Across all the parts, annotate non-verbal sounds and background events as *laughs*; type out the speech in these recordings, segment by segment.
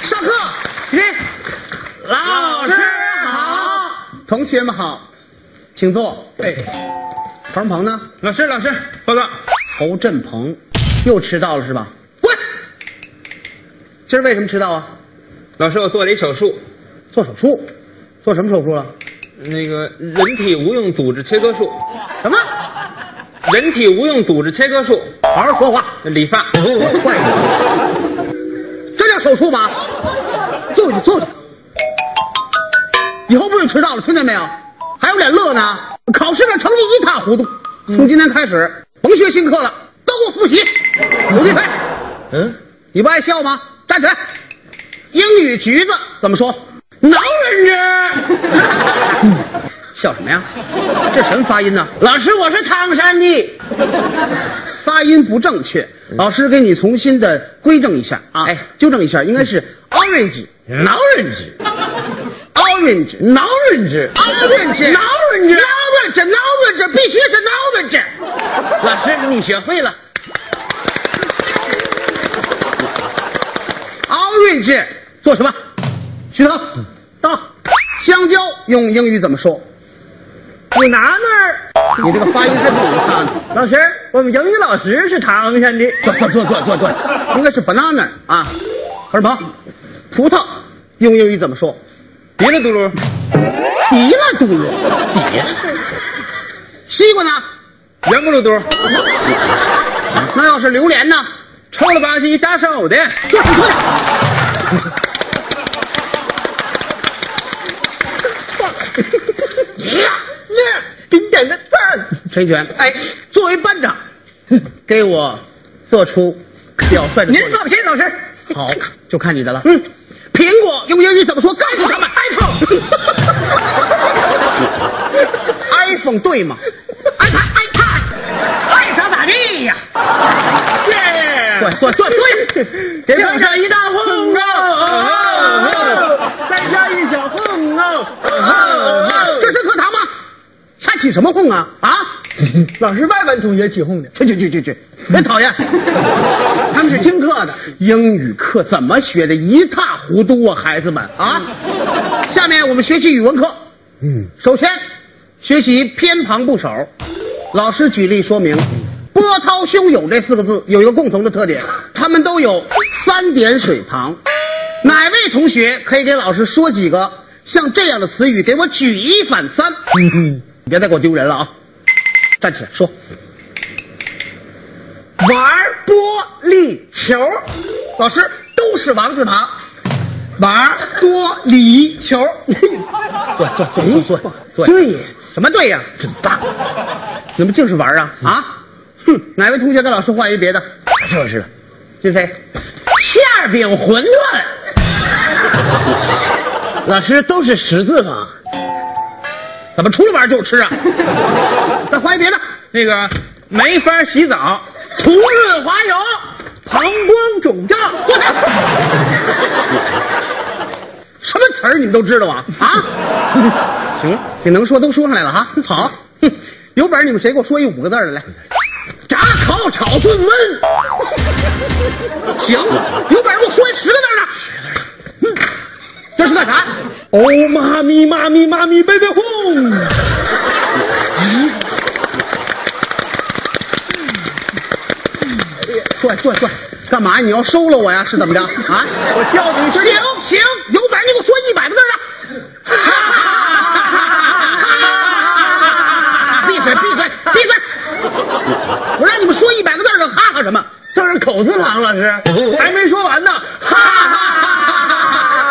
上课，老师好。同学们好，请坐。哎，彭鹏呢？老师，老师，报告。侯振鹏又迟到了是吧？滚！今儿为什么迟到啊？老师，我做了一手术，做手术，做什么手术了？那个人体无用组织切割术。什么？人体无用组织切割术。好好说话。理发。我踹你！*laughs* 这叫手术吗？坐下，坐下。以后不许迟到了，听见没有？还有脸乐呢？考试的成绩一塌糊涂。从今天开始，甭学新课了，都给我复习。努力飞，嗯，你不爱笑吗？站起来。英语橘子怎么说？脑人子。*laughs* 笑什么呀？这什么发音呢？老师，我是唐山的。发音不正确，老师给你重新的规正一下啊，哎纠正一下，应该是 orange 脑人子。orange 脑人子。orange 脑人子。orange orange 必须是 orange。老师，你学会了。orange 做什么？徐腾，到。香蕉用英语怎么说？你拿那儿。你这个发音真不如他呢。老师，我们英语老师是唐山的。坐坐坐坐坐坐，应该是 banana 啊。何志鹏，葡萄用英语怎么说？别了嘟噜。迪了嘟噜，迪了。西瓜呢？圆咕噜嘟。*laughs* 那要是榴莲呢？臭了吧唧扎手的。给你点个赞。*laughs* 陈全，哎，作为班长，*laughs* 给我做出表率的。您放心，老师。好，就看你的了。嗯，苹果用英语怎么说？告诉他们。，iPhone，iPhone *laughs* 对吗？iPad iPad，爱咋咋地呀。*laughs* 耶！对对对对，给剩下一大红啊，再加一小红啊。这是课堂吗？瞎起什么哄啊啊！老师外班同学起哄的。去去去去去，真讨厌！他们是听课的，英语课怎么学的一塌糊涂啊，孩子们啊！下面我们学习语文课。嗯，首先学习偏旁部首。老师举例说明，波涛汹涌这四个字有一个共同的特点，它们都有三点水旁。哪位同学可以给老师说几个像这样的词语？给我举一反三。嗯，你别再给我丢人了啊！站起来说。玩球，老师都是王字旁。玩玻璃球。坐坐坐坐坐坐。对，什么对呀？真棒！怎么净是玩啊？啊！哼！哪位同学跟老师换一别的？就是了。金飞，馅饼馄饨。*laughs* 老师都是十字吗？怎么出来玩就吃啊？再换一别的。那个没法洗澡，涂润滑油，膀胱肿胀。*laughs* 什么词儿你们都知道啊？啊！*laughs* 行，你能说都说上来了哈。好，哼，有本事你们谁给我说一五个字的来？炸烤炒炖焖。行，有本事给我说一十个字的。嗯，这是干啥？哦，妈咪妈咪妈咪贝贝哄。坐坐坐，干嘛呀？你要收了我呀？是怎么着？啊？我叫你行行，有本事你给我说一百个字的。闭嘴闭嘴闭嘴！我让你们说一百个字的，哈哈什么？这是口字旁，老师还没说完呢。哈哈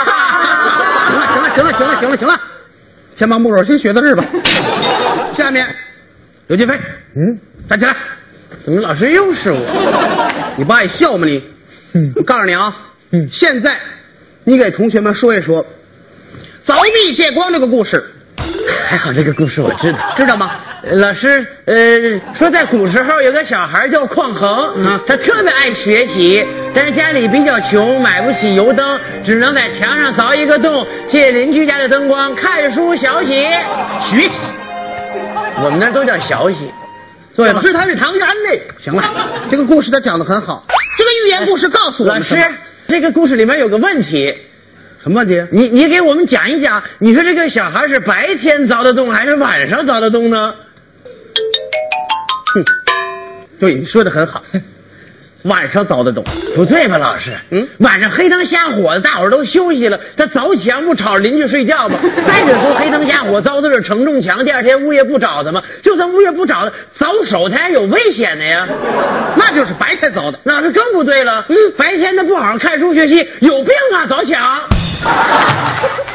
哈！行了行了行了行了行了行了，先帮部首先学到这儿吧。下面，刘金飞，嗯，站起来。怎么老师又是我？*laughs* 你不爱笑吗你？嗯我告诉你啊，嗯现在你给同学们说一说凿壁借光这个故事，还好这个故事我知道。知道吗？老师，呃，说在古时候有个小孩叫匡衡，啊他特别爱学习，但是家里比较穷，买不起油灯，只能在墙上凿一个洞，借邻居家的灯光看书学习。学习，我们那都叫学习。坐下吧老。师他是唐山的，行了，这个故事他讲的很好。这个寓言故事告诉我老师这个故事里面有个问题，什么问题？你你给我们讲一讲，你说这个小孩是白天凿的洞还是晚上凿的洞呢？哼，对，你说的很好。晚上凿的洞，不对吧，老师？嗯晚上黑灯瞎火的，大伙儿都休息了，他凿墙不吵着邻居睡觉吗？*laughs* 再者说，黑灯瞎火凿的是承重墙，第二天物业不找他吗？就算物业不找他，凿手他也有危险的呀。*laughs* 那就是白天凿的。那是更不对了。嗯，白天他不好好看书学习，有病啊，凿墙。*laughs*